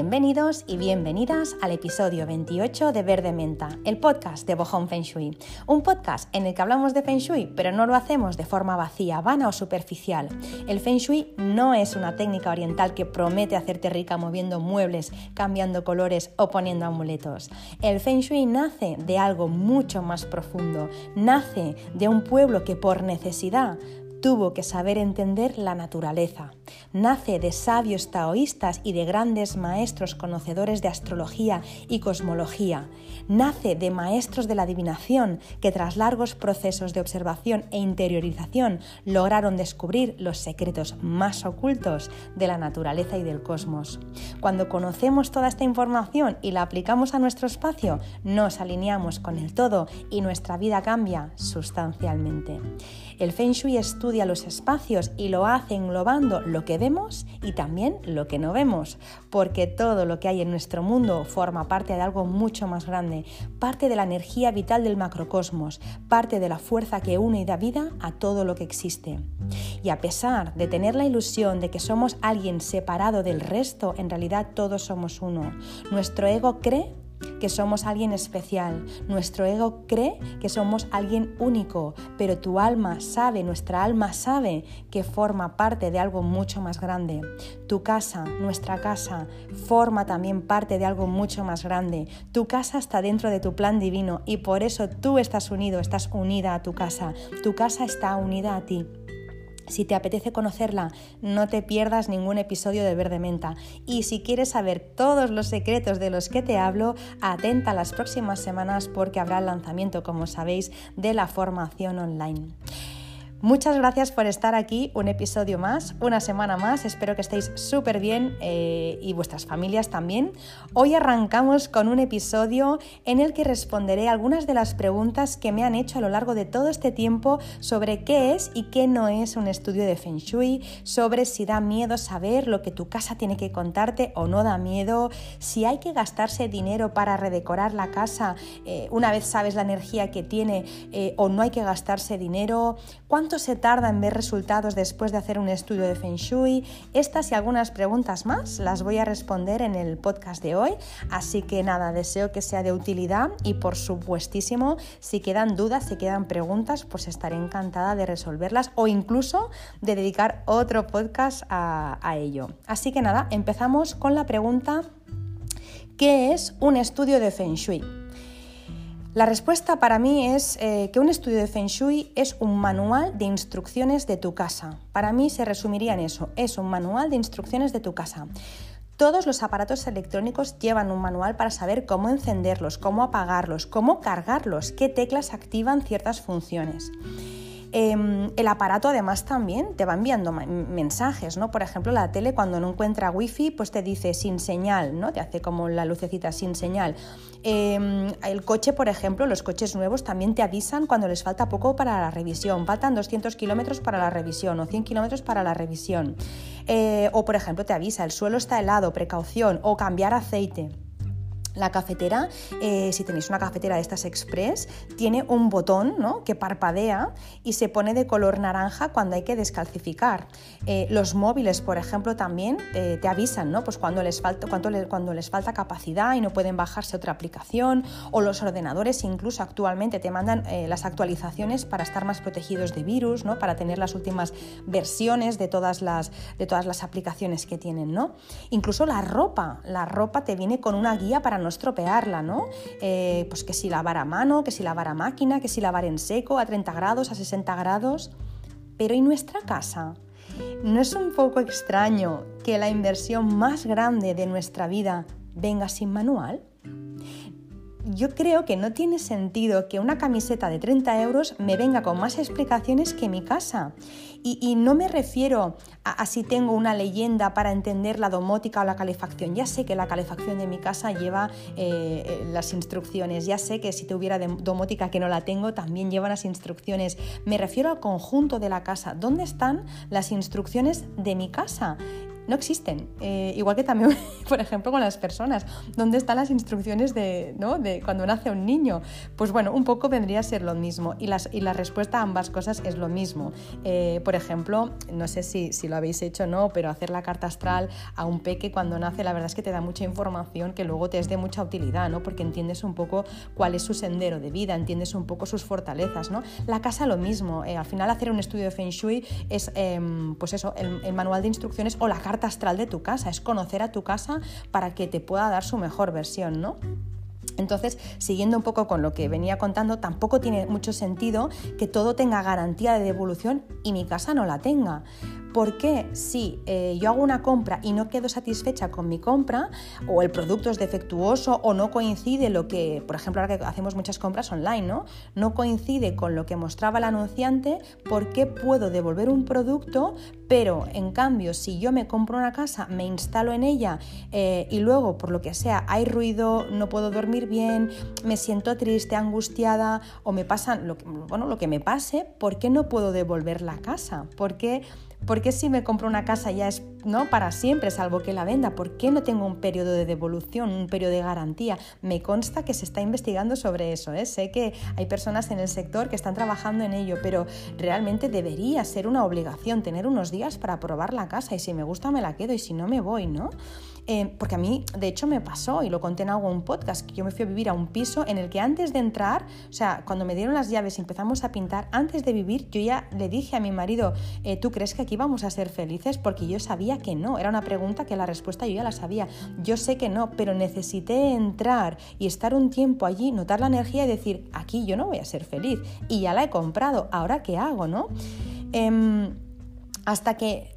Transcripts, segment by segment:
Bienvenidos y bienvenidas al episodio 28 de Verde Menta, el podcast de Bohong Feng Shui. Un podcast en el que hablamos de Feng Shui, pero no lo hacemos de forma vacía, vana o superficial. El Feng Shui no es una técnica oriental que promete hacerte rica moviendo muebles, cambiando colores o poniendo amuletos. El Feng Shui nace de algo mucho más profundo, nace de un pueblo que por necesidad tuvo que saber entender la naturaleza. Nace de sabios taoístas y de grandes maestros conocedores de astrología y cosmología. Nace de maestros de la adivinación que tras largos procesos de observación e interiorización lograron descubrir los secretos más ocultos de la naturaleza y del cosmos. Cuando conocemos toda esta información y la aplicamos a nuestro espacio, nos alineamos con el todo y nuestra vida cambia sustancialmente. El Feng Shui estudia los espacios y lo hace englobando lo que vemos y también lo que no vemos, porque todo lo que hay en nuestro mundo forma parte de algo mucho más grande, parte de la energía vital del macrocosmos, parte de la fuerza que une y da vida a todo lo que existe. Y a pesar de tener la ilusión de que somos alguien separado del resto, en realidad todos somos uno. Nuestro ego cree que somos alguien especial. Nuestro ego cree que somos alguien único, pero tu alma sabe, nuestra alma sabe que forma parte de algo mucho más grande. Tu casa, nuestra casa, forma también parte de algo mucho más grande. Tu casa está dentro de tu plan divino y por eso tú estás unido, estás unida a tu casa. Tu casa está unida a ti. Si te apetece conocerla, no te pierdas ningún episodio de Verde Menta. Y si quieres saber todos los secretos de los que te hablo, atenta las próximas semanas porque habrá lanzamiento, como sabéis, de la formación online. Muchas gracias por estar aquí, un episodio más, una semana más, espero que estéis súper bien eh, y vuestras familias también. Hoy arrancamos con un episodio en el que responderé algunas de las preguntas que me han hecho a lo largo de todo este tiempo sobre qué es y qué no es un estudio de Feng Shui, sobre si da miedo saber lo que tu casa tiene que contarte o no da miedo, si hay que gastarse dinero para redecorar la casa eh, una vez sabes la energía que tiene eh, o no hay que gastarse dinero, ¿Cuánto se tarda en ver resultados después de hacer un estudio de Feng Shui? Estas y algunas preguntas más las voy a responder en el podcast de hoy. Así que nada, deseo que sea de utilidad y por supuestísimo, si quedan dudas, si quedan preguntas, pues estaré encantada de resolverlas o incluso de dedicar otro podcast a, a ello. Así que nada, empezamos con la pregunta ¿qué es un estudio de Feng Shui? La respuesta para mí es eh, que un estudio de Feng Shui es un manual de instrucciones de tu casa. Para mí se resumiría en eso, es un manual de instrucciones de tu casa. Todos los aparatos electrónicos llevan un manual para saber cómo encenderlos, cómo apagarlos, cómo cargarlos, qué teclas activan ciertas funciones. Em, el aparato además también te va enviando mensajes, ¿no? Por ejemplo, la tele cuando no encuentra wifi, pues te dice sin señal, ¿no? Te hace como la lucecita sin señal. Em, el coche, por ejemplo, los coches nuevos también te avisan cuando les falta poco para la revisión. Faltan 200 kilómetros para la revisión o 100 kilómetros para la revisión. Eh, o, por ejemplo, te avisa, el suelo está helado, precaución, o cambiar aceite. La cafetera, eh, si tenéis una cafetera de estas express, tiene un botón que parpadea y se pone de color naranja cuando hay que descalcificar. Eh, los móviles, por ejemplo, también eh, te avisan ¿no? pues cuando, les falta, cuando, cuando, les falta capacidad y no pueden bajarse otra aplicación. O los ordenadores incluso actualmente te mandan las actualizaciones para estar más protegidos de virus, ¿no? para tener las últimas versiones de todas las, de todas las aplicaciones que tienen. ¿no? Incluso la ropa, la ropa te viene con una guía para no estropearla, ¿no? Eh, pues que si lavar a mano, que si lavar a máquina, que si lavar en seco, a 30 grados, a 60 grados. Pero ¿y nuestra casa? ¿No es un poco extraño que la inversión más grande de nuestra vida venga sin manual? Yo creo que no tiene sentido que una camiseta de 30 euros me venga con más explicaciones que mi casa. Y, no me refiero a, si tengo una leyenda para entender la domótica o la calefacción. Ya sé que la calefacción de mi casa lleva eh, eh, las instrucciones. Ya sé que si tuviera domótica que no la tengo, también lleva las instrucciones. Me refiero al conjunto de la casa. ¿Dónde están las instrucciones de mi casa? No existen. Eh, igual que también, por ejemplo, con las personas. ¿Dónde están las instrucciones de, ¿no? de cuando nace un niño? Pues bueno, un poco vendría a ser lo mismo. Y, las, y la respuesta a ambas cosas es lo mismo. Eh, por ejemplo, no sé si, si lo habéis hecho o no, pero hacer la carta astral a un peque cuando nace, la verdad es que te da mucha información que luego te es de mucha utilidad, ¿no? Porque entiendes un poco cuál es su sendero de vida, entiendes un poco sus fortalezas, ¿no? La casa lo mismo. Eh, al final hacer un estudio de Feng Shui es, em, pues eso, el, manual de instrucciones o la carta astral de tu casa, es conocer a tu casa para que te pueda dar su mejor versión, ¿no? Entonces, siguiendo un poco con lo que venía contando, tampoco tiene mucho sentido que todo tenga garantía de devolución y mi casa no la tenga. ¿Por qué si eh, yo hago una compra y no quedo satisfecha con mi compra, o el producto es defectuoso, o no coincide lo que, por ejemplo, ahora que hacemos muchas compras online, ¿no? No coincide con lo que mostraba el anunciante, ¿por qué puedo devolver un producto, pero en cambio, si yo me compro una casa, me instalo en ella eh, y luego, por lo que sea, hay ruido, no puedo dormir bien, me siento triste, angustiada, o me pasa lo que, bueno, lo que me pase, ¿por qué no puedo devolver la casa? ¿Por qué ¿Por qué si me compro una casa ya es ¿no? para siempre, salvo que la venda? ¿Por qué no tengo un periodo de devolución, un periodo de garantía? Me consta que se está investigando sobre eso. ¿eh? Sé que hay personas en el sector que están trabajando en ello, pero realmente debería ser una obligación tener unos días para probar la casa y si me gusta me la quedo y si no me voy, ¿no? Eh, porque a mí, de hecho, me pasó, y lo conté en algún podcast, que yo me fui a vivir a un piso en el que antes de entrar, o sea, cuando me dieron las llaves y empezamos a pintar, antes de vivir, yo ya le dije a mi marido, eh, ¿tú crees que aquí vamos a ser felices? Porque yo sabía que no, era una pregunta que la respuesta yo ya la sabía. Yo sé que no, pero necesité entrar y estar un tiempo allí, notar la energía y decir, aquí yo no voy a ser feliz. Y ya la he comprado, ¿ahora qué hago, no? Em, hasta que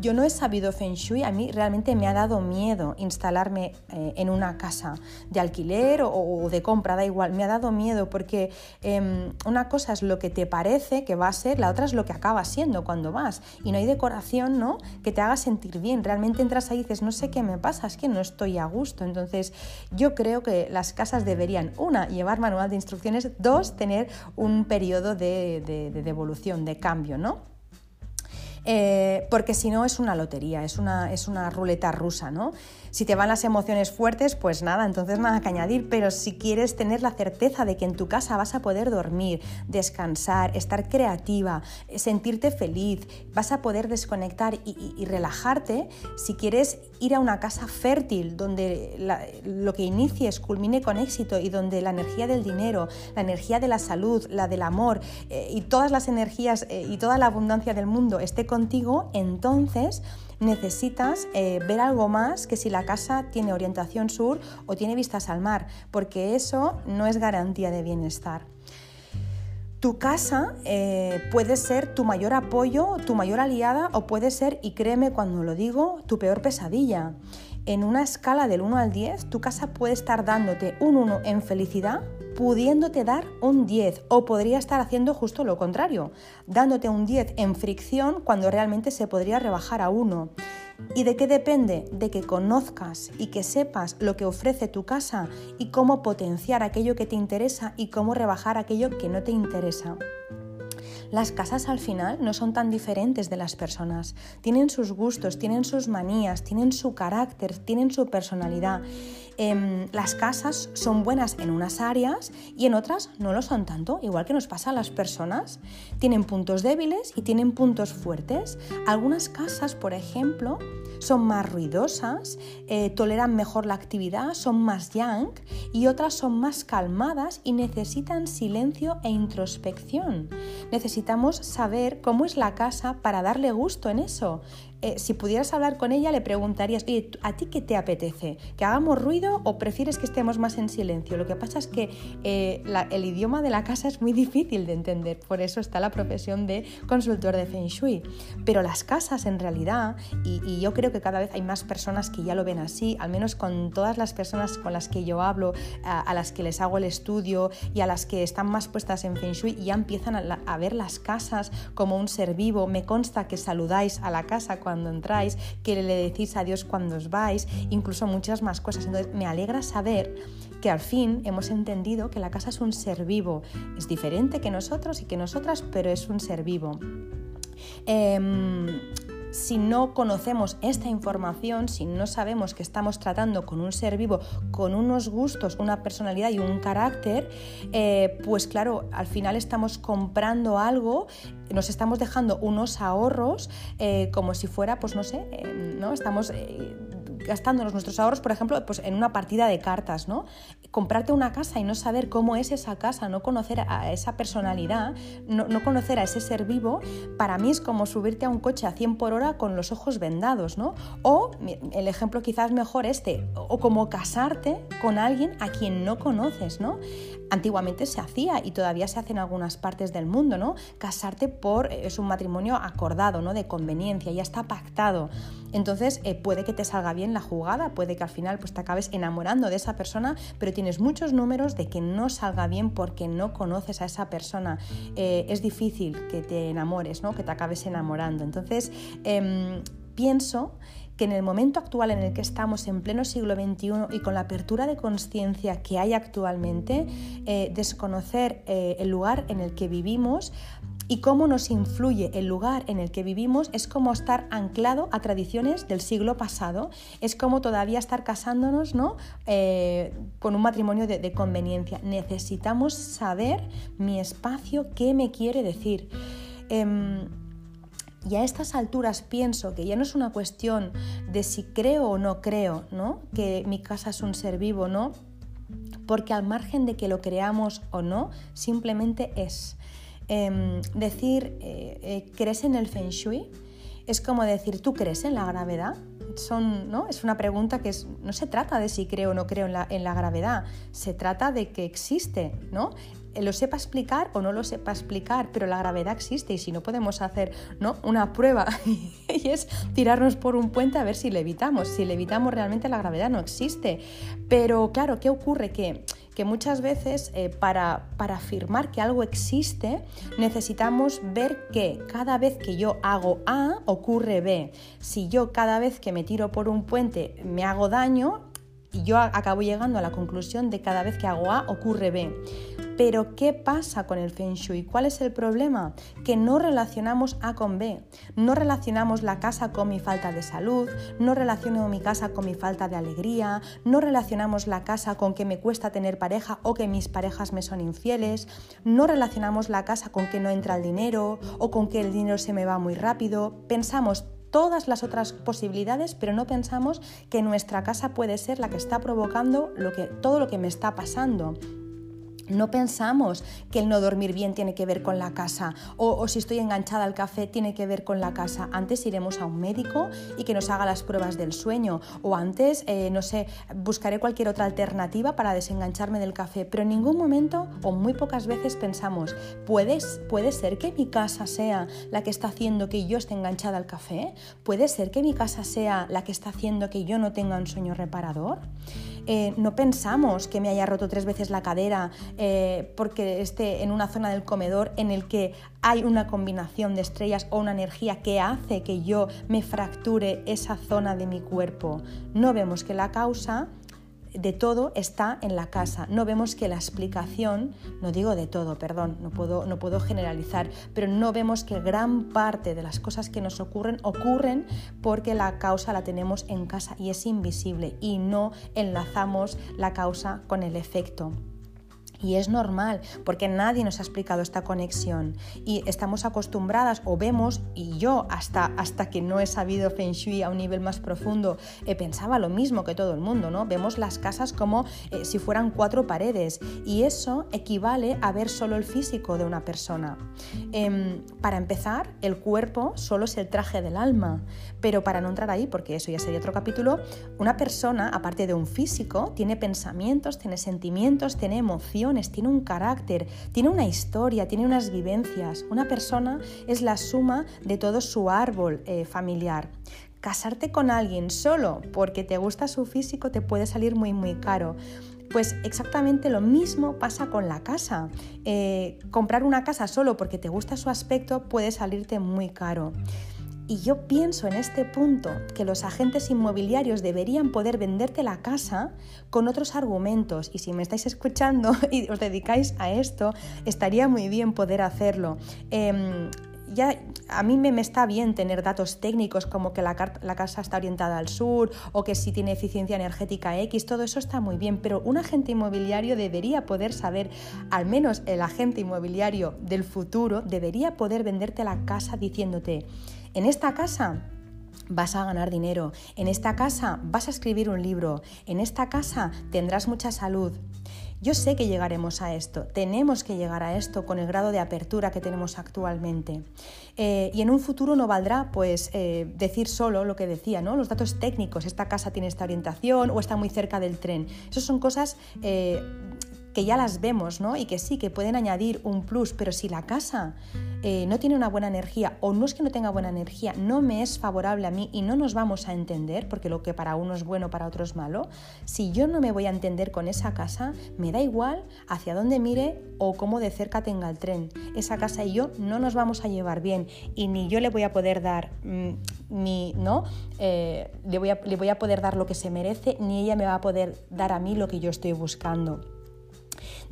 yo no he sabido Feng Shui, a mí realmente me ha dado miedo instalarme eh, en una casa de alquiler o, de compra, da igual, me ha dado miedo porque em, una cosa es lo que te parece que va a ser, la otra es lo que acaba siendo cuando vas. Y no hay decoración ¿no? que te haga sentir bien, realmente entras ahí y dices, no sé qué me pasa, es que no estoy a gusto, entonces yo creo que las casas deberían, una, llevar manual de instrucciones, dos, tener un periodo de, de devolución, de cambio, ¿no? Eh, porque si no es una lotería, es una, es una ruleta rusa, ¿no? Si te van las emociones fuertes, pues nada, entonces nada que añadir, pero si quieres tener la certeza de que en tu casa vas a poder dormir, descansar, estar creativa, sentirte feliz, vas a poder desconectar y, relajarte, si quieres ir a una casa fértil donde lo que inicies culmine con éxito y donde la energía del dinero, la energía de la salud, la del amor eh, y todas las energías eh, y toda la abundancia del mundo esté contigo, entonces necesitas eh, ver algo más que si la casa tiene orientación sur o tiene vistas al mar, porque eso no es garantía de bienestar. Tu casa eh, puede ser tu mayor apoyo, tu mayor aliada o puede ser, y créeme cuando lo digo, tu peor pesadilla. En una escala del 1 al 10, tu casa puede estar dándote un 1 en felicidad pudiéndote dar un 10 o podría estar haciendo justo lo contrario, dándote un 10 en fricción cuando realmente se podría rebajar a 1. ¿Y de qué depende? De que conozcas y que sepas lo que ofrece tu casa y cómo potenciar aquello que te interesa y cómo rebajar aquello que no te interesa. Las casas al final no son tan diferentes de las personas. Tienen sus gustos, tienen sus manías, tienen su carácter, tienen su personalidad. Em, las casas son buenas en unas áreas y en otras no lo son tanto, igual que nos pasa a las personas. Tienen puntos débiles y tienen puntos fuertes. Algunas casas, por ejemplo, son más ruidosas, eh, toleran mejor la actividad, son más yang y otras son más calmadas y necesitan silencio e introspección. Necesitamos saber cómo es la casa para darle gusto en eso. Eh, si pudieras hablar con ella, le preguntarías, oye, ¿a ti qué te apetece? ¿Que hagamos ruido o prefieres que estemos más en silencio? Lo que pasa es que eh, el idioma de la casa es muy difícil de entender, por eso está la profesión de consultor de Feng Shui. Pero las casas en realidad, y, yo creo que cada vez hay más personas que ya lo ven así, al menos con todas las personas con las que yo hablo, a, las que les hago el estudio y a las que están más puestas en Feng Shui, ya empiezan a, a ver las casas como un ser vivo. Me consta que saludáis a la casa cuando cuando entráis, que le decís adiós cuando os vais, incluso muchas más cosas. Entonces me alegra saber que al fin hemos entendido que la casa es un ser vivo. Es diferente que nosotros y que nosotras, pero es un ser vivo. Em, si no conocemos esta información, si no sabemos que estamos tratando con un ser vivo, con unos gustos, una personalidad y un carácter, eh, pues claro, al final estamos comprando algo, nos estamos dejando unos ahorros eh, como si fuera, pues no sé, eh, ¿no? Estamos gastándonos nuestros ahorros, por ejemplo, pues en una partida de cartas, ¿no? Comprarte una casa y no saber cómo es esa casa, no conocer a esa personalidad, no, conocer a ese ser vivo, para mí es como subirte a un coche a 100 por hora con los ojos vendados, ¿no? O el ejemplo quizás mejor este, o como casarte con alguien a quien no conoces, ¿no? Antiguamente se hacía y todavía se hace en algunas partes del mundo, ¿no? Casarte por es un matrimonio acordado, ¿no? De conveniencia, ya está pactado. Entonces eh, puede que te salga bien la jugada, puede que al final pues, te acabes enamorando de esa persona, pero tienes muchos números de que no salga bien porque no conoces a esa persona. Eh, es difícil que te enamores, ¿no? que te acabes enamorando. Entonces, em, pienso que en el momento actual en el que estamos en pleno siglo XXI y con la apertura de conciencia que hay actualmente, eh, desconocer el lugar en el que vivimos y cómo nos influye el lugar en el que vivimos es como estar anclado a tradiciones del siglo pasado, es como todavía estar casándonos ¿no? Eh, con un matrimonio de, conveniencia. Necesitamos saber mi espacio, qué me quiere decir. Em, y a estas alturas pienso que ya no es una cuestión de si creo o no creo, ¿no? Que mi casa es un ser vivo, ¿no? Porque al margen de que lo creamos o no, simplemente es. Em, decir, eh, eh, ¿crees en el feng shui? Es como decir, ¿tú crees en la gravedad? Son, ¿no? Es una pregunta que no se trata de si creo o no creo en la, en la gravedad, se trata de que existe, ¿no? Lo sepa explicar o no lo sepa explicar, pero la gravedad existe y si no podemos hacer ¿no? una prueba y es tirarnos por un puente a ver si levitamos. Si levitamos realmente la gravedad no existe. Pero claro, ¿qué ocurre? Que, que muchas veces eh, para, para afirmar que algo existe necesitamos ver que cada vez que yo hago A ocurre B. Si yo cada vez que me tiro por un puente me hago daño, y yo acabo llegando a la conclusión de cada vez que hago A ocurre B. Pero ¿qué pasa con el Feng Shui? ¿Cuál es el problema? Que no relacionamos A con B. No relacionamos la casa con mi falta de salud, no relaciono mi casa con mi falta de alegría, no relacionamos la casa con que me cuesta tener pareja o que mis parejas me son infieles, no relacionamos la casa con que no entra el dinero o con que el dinero se me va muy rápido. Pensamos todas las otras posibilidades, pero no pensamos que nuestra casa puede ser la que está provocando lo que, todo lo que me está pasando. No pensamos que el no dormir bien tiene que ver con la casa o, si estoy enganchada al café tiene que ver con la casa. Antes iremos a un médico y que nos haga las pruebas del sueño o antes, eh, no sé, buscaré cualquier otra alternativa para desengancharme del café. Pero en ningún momento o muy pocas veces pensamos, ¿puedes, ¿puede ser que mi casa sea la que está haciendo que yo esté enganchada al café? ¿Puede ser que mi casa sea la que está haciendo que yo no tenga un sueño reparador? Eh, no pensamos que me haya roto tres veces la cadera eh, porque esté en una zona del comedor en el que hay una combinación de estrellas o una energía que hace que yo me fracture esa zona de mi cuerpo. No vemos que la causa de todo está en la casa. No vemos que la explicación, no digo de todo, perdón, no puedo, no puedo generalizar, pero no vemos que gran parte de las cosas que nos ocurren ocurren porque la causa la tenemos en casa y es invisible y no enlazamos la causa con el efecto. Y es normal, porque nadie nos ha explicado esta conexión. Y estamos acostumbradas o vemos, y yo hasta, hasta que no he sabido Feng Shui a un nivel más profundo, eh, pensaba lo mismo que todo el mundo, ¿no? Vemos las casas como eh, si fueran cuatro paredes. Y eso equivale a ver solo el físico de una persona. Em, para empezar, el cuerpo solo es el traje del alma. Pero para no entrar ahí, porque eso ya sería otro capítulo, una persona, aparte de un físico, tiene pensamientos, tiene sentimientos, tiene emociones tiene un carácter, tiene una historia, tiene unas vivencias. Una persona es la suma de todo su árbol eh, familiar. Casarte con alguien solo porque te gusta su físico te puede salir muy muy caro. Pues exactamente lo mismo pasa con la casa. Eh, comprar una casa solo porque te gusta su aspecto puede salirte muy caro. Y yo pienso en este punto que los agentes inmobiliarios deberían poder venderte la casa con otros argumentos. Y si me estáis escuchando y os dedicáis a esto, estaría muy bien poder hacerlo. Em, ya a mí me, está bien tener datos técnicos como que la, la, casa está orientada al sur o que si tiene eficiencia energética X, todo eso está muy bien, pero un agente inmobiliario debería poder saber, al menos el agente inmobiliario del futuro, debería poder venderte la casa diciéndote, en esta casa vas a ganar dinero, en esta casa vas a escribir un libro, en esta casa tendrás mucha salud. Yo sé que llegaremos a esto, tenemos que llegar a esto con el grado de apertura que tenemos actualmente. Eh, y en un futuro no valdrá pues eh, decir solo lo que decía, ¿no? Los datos técnicos, esta casa tiene esta orientación o está muy cerca del tren. Esas son cosas eh, que ya las vemos, ¿no? Y que sí, que pueden añadir un plus, pero si la casa eh, no tiene una buena energía o no es que no tenga buena energía, no me es favorable a mí y no nos vamos a entender, porque lo que para uno es bueno, para otro es malo, si yo no me voy a entender con esa casa, me da igual hacia dónde mire o cómo de cerca tenga el tren. Esa casa y yo no nos vamos a llevar bien y ni yo le voy a poder dar mm, ni, ¿no? Eh, le, voy a, le voy a poder dar lo que se merece, ni ella me va a poder dar a mí lo que yo estoy buscando.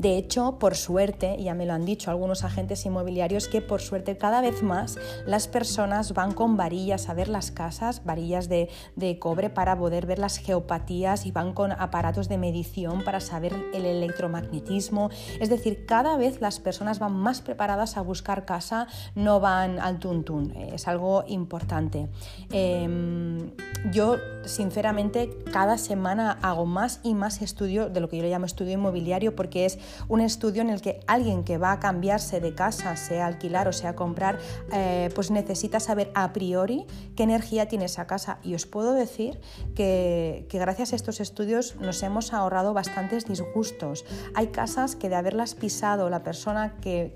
De hecho, por suerte, ya me lo han dicho algunos agentes inmobiliarios, que por suerte cada vez más las personas van con varillas a ver las casas, varillas de, cobre para poder ver las geopatías y van con aparatos de medición para saber el electromagnetismo. Es decir, cada vez las personas van más preparadas a buscar casa, no van al tuntún. Es algo importante. Em, yo, sinceramente, cada semana hago más y más estudio de lo que yo le llamo estudio inmobiliario porque es un estudio en el que alguien que va a cambiarse de casa, sea alquilar o sea comprar, eh, pues necesita saber a priori qué energía tiene esa casa. Y os puedo decir que, gracias a estos estudios nos hemos ahorrado bastantes disgustos. Hay casas que de haberlas pisado la persona que,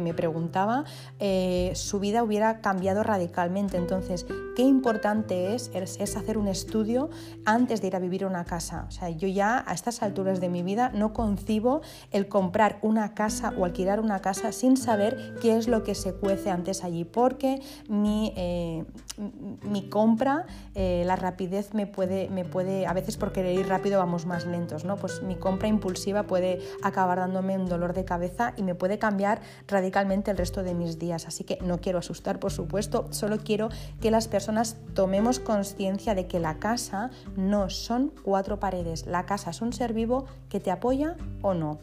me preguntaba, eh, su vida hubiera cambiado radicalmente. Entonces, qué importante es, es, hacer un estudio antes de ir a vivir a una casa. O sea, yo ya a estas alturas de mi vida no concibo comprar una casa o alquilar una casa sin saber qué es lo que se cuece antes allí, porque mi, eh, mi compra, eh, la rapidez me puede, me puede, a veces por querer ir rápido vamos más lentos, ¿no? Pues mi compra impulsiva puede acabar dándome un dolor de cabeza y me puede cambiar radicalmente el resto de mis días. Así que no quiero asustar, por supuesto, solo quiero que las personas tomemos conciencia de que la casa no son cuatro paredes, la casa es un ser vivo que te apoya o no.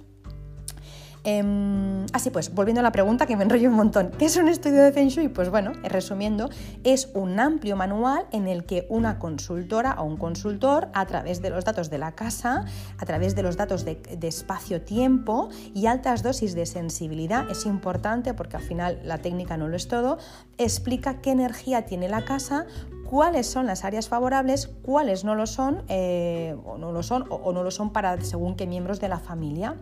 Em, así pues, volviendo a la pregunta que me enrollo un montón, ¿qué es un estudio de Feng Shui? Pues bueno, resumiendo, es un amplio manual en el que una consultora o un consultor, a través de los datos de la casa, a través de los datos de, espacio-tiempo y altas dosis de sensibilidad, es importante porque al final la técnica no lo es todo, explica qué energía tiene la casa, cuáles son las áreas favorables, cuáles no lo son, eh, o no lo son, o, no lo son para según qué miembros de la familia.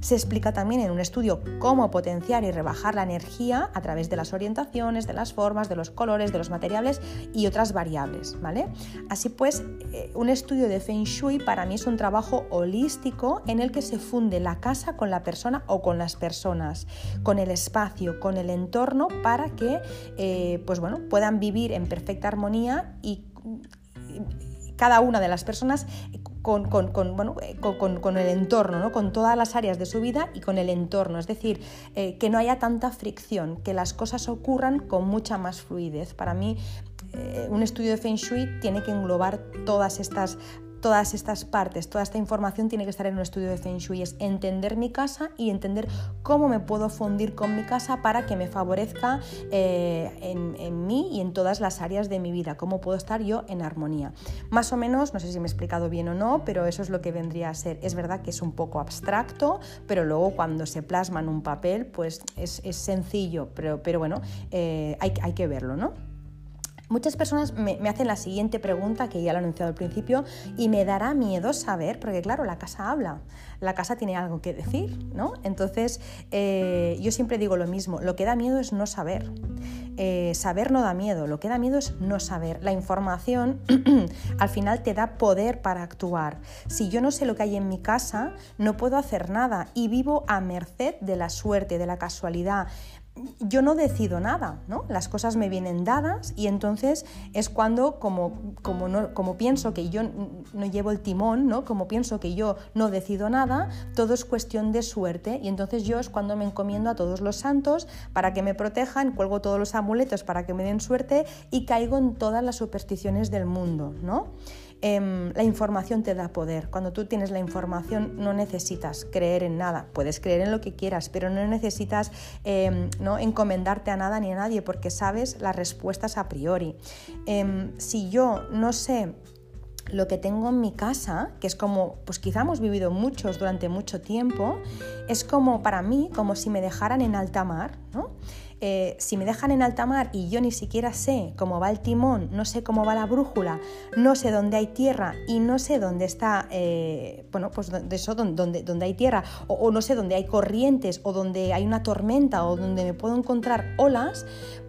Se explica también en un estudio cómo potenciar y rebajar la energía a través de las orientaciones, de las formas, de los colores, de los materiales y otras variables. ¿vale? Así pues, eh, un estudio de Feng Shui para mí es un trabajo holístico en el que se funde la casa con la persona o con las personas, con el espacio, con el entorno para que eh, pues bueno, puedan vivir en perfecta armonía y cada una de las personas con, el entorno, con todas las áreas de su vida y con el entorno. Es decir, eh, que no haya tanta fricción, que las cosas ocurran con mucha más fluidez. Para mí, eh, un estudio de Feng Shui tiene que englobar todas estas todas estas partes, toda esta información tiene que estar en un estudio de Feng Shui, es entender mi casa y entender cómo me puedo fundir con mi casa para que me favorezca eh, en, mí y en todas las áreas de mi vida, cómo puedo estar yo en armonía. Más o menos, no sé si me he explicado bien o no, pero eso es lo que vendría a ser. Es verdad que es un poco abstracto, pero luego cuando se plasma en un papel, pues es, sencillo, pero, pero bueno, eh, hay, hay que verlo, ¿no? Muchas personas me, hacen la siguiente pregunta, que ya lo he anunciado al principio, y me dará miedo saber, porque claro, la casa habla, la casa tiene algo que decir, ¿no? Entonces, eh, yo siempre digo lo mismo, lo que da miedo es no saber. Eh, saber no da miedo, lo que da miedo es no saber. La información al final te da poder para actuar. Si yo no sé lo que hay en mi casa, no puedo hacer nada y vivo a merced de la suerte, de la casualidad yo no decido nada, ¿no? Las cosas me vienen dadas y entonces es cuando, como, como, no, como pienso que yo no llevo el timón, ¿no? Como pienso que yo no decido nada, todo es cuestión de suerte y entonces yo es cuando me encomiendo a todos los santos para que me protejan, cuelgo todos los amuletos para que me den suerte y caigo en todas las supersticiones del mundo, ¿no? Em, la información te da poder. Cuando tú tienes la información no necesitas creer en nada. Puedes creer en lo que quieras, pero no necesitas em, ¿no? encomendarte a nada ni a nadie porque sabes las respuestas a priori. Em, si yo no sé lo que tengo en mi casa, que es como, pues quizá hemos vivido muchos durante mucho tiempo, es como para mí, como si me dejaran en alta mar, ¿no? Eh, si me dejan en alta mar y yo ni siquiera sé cómo va el timón, no sé cómo va la brújula, no sé dónde hay tierra y no sé dónde está, eh, bueno, pues de eso, donde, donde hay tierra, o, no sé dónde hay corrientes, o donde hay una tormenta, o donde me puedo encontrar olas,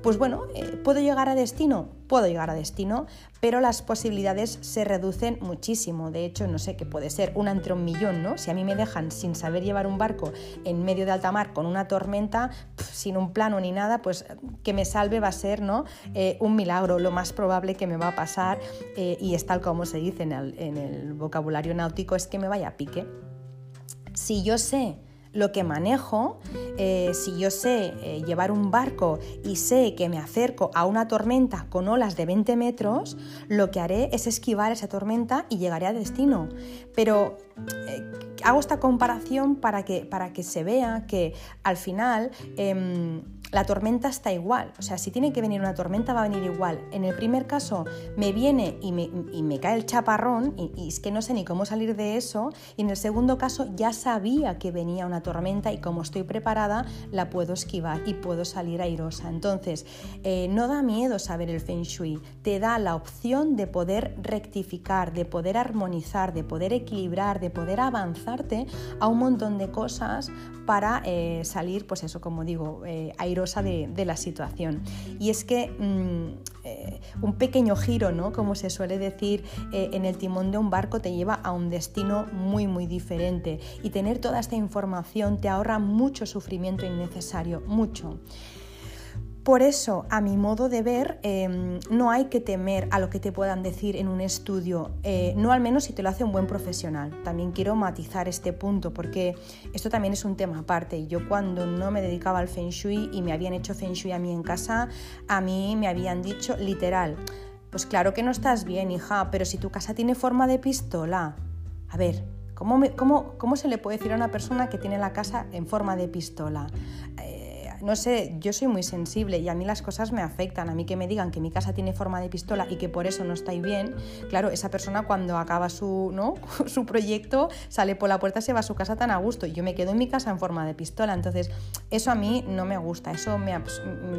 pues bueno, eh, ¿puedo llegar a destino? Puedo llegar a destino, pero las posibilidades se reducen muchísimo. De hecho, no sé qué puede ser, una entre un millón, ¿no? Si a mí me dejan sin saber llevar un barco en medio de alta mar con una tormenta, sin un plano ni nada, pues que me salve va a ser ¿no? Eh, un milagro. Lo más probable que me va a pasar, eh, y es tal como se dice en el, en el vocabulario náutico, es que me vaya a pique. Si yo sé lo que manejo, eh, si yo sé eh, llevar un barco y sé que me acerco a una tormenta con olas de 20 metros, lo que haré es esquivar esa tormenta y llegaré a destino. Pero eh, hago esta comparación para que, para que se vea que al final em, la tormenta está igual. O sea, si tiene que venir una tormenta, va a venir igual. En el primer caso, me viene y me, cae el chaparrón y, es que no sé ni cómo salir de eso. Y en el segundo caso, ya sabía que venía una tormenta y como estoy preparada, la puedo esquivar y puedo salir airosa. Entonces, eh, no da miedo saber el feng shui. Te da la opción de poder rectificar, de poder armonizar, de poder equilibrar, de poder avanzarte a un montón de cosas para eh, salir, pues eso, como digo, eh, airosa de, la situación. Y es que mm, eh, un pequeño giro, ¿no? Como se suele decir en el timón de un barco, te lleva a un destino muy, muy diferente. Y tener toda esta información te ahorra mucho sufrimiento innecesario, mucho. Por eso, a mi modo de ver, em, no hay que temer a lo que te puedan decir en un estudio, eh, no al menos si te lo hace un buen profesional. También quiero matizar este punto porque esto también es un tema aparte. Yo cuando no me dedicaba al feng shui y me habían hecho feng shui a mí en casa, a mí me habían dicho literal, pues claro que no estás bien, hija, pero si tu casa tiene forma de pistola. A ver, ¿Cómo, cómo, se le puede decir a una persona que tiene la casa en forma de pistola? No sé, yo soy muy sensible y a mí las cosas me afectan. A mí que me digan que mi casa tiene forma de pistola y que por eso no estoy bien, claro, esa persona cuando acaba su, ¿no? su proyecto sale por la puerta y se va a su casa tan a gusto yo me quedo en mi casa en forma de pistola. Entonces, eso a mí no me gusta, eso me,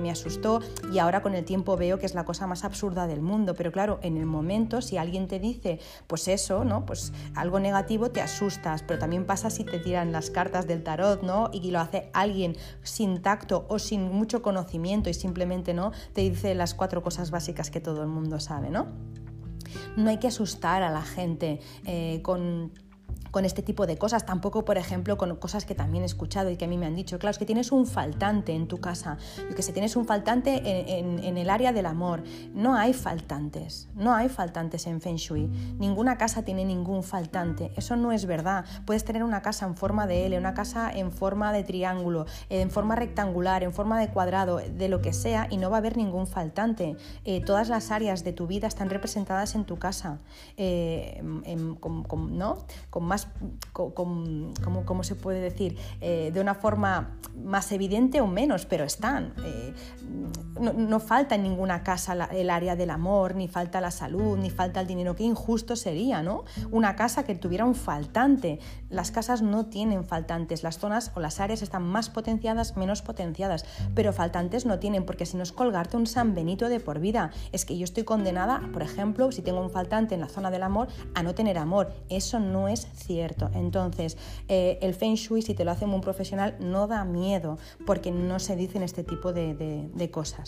me asustó y ahora con el tiempo veo que es la cosa más absurda del mundo. Pero claro, en el momento, si alguien te dice, pues eso, ¿no? Pues algo negativo, te asustas, pero también pasa si te tiran las cartas del tarot, ¿no? Y lo hace alguien sin tacto o sin mucho conocimiento y simplemente no te dice las cuatro cosas básicas que todo el mundo sabe, ¿no? No hay que asustar a la gente eh, con con este tipo de cosas, tampoco, por ejemplo, con cosas que también he escuchado y que a mí me han dicho, claro, es que tienes un faltante en tu casa, que si tienes un faltante en, el área del amor, no hay faltantes, no hay faltantes en Feng Shui, ninguna casa tiene ningún faltante, eso no es verdad, puedes tener una casa en forma de L, una casa en forma de triángulo, en forma rectangular, en forma de cuadrado, de lo que sea, y no va a haber ningún faltante, eh, todas las áreas de tu vida están representadas en tu casa, eh, ¿no? con más ¿cómo, se puede decir? Eh, de una forma más evidente o menos, pero están. Eh, no, falta en ninguna casa el área del amor, ni falta la salud, ni falta el dinero. Qué injusto sería, ¿no? Una casa que tuviera un faltante. Las casas no tienen faltantes. Las zonas o las áreas están más potenciadas, menos potenciadas. Pero faltantes no tienen, porque si no es colgarte un San Benito de por vida. Es que yo estoy condenada, por ejemplo, si tengo un faltante en la zona del amor, a no tener amor. Eso no es cierto. Entonces, eh, el Feng Shui, si te lo hace un profesional, no da miedo, porque no se dicen este tipo de cosas.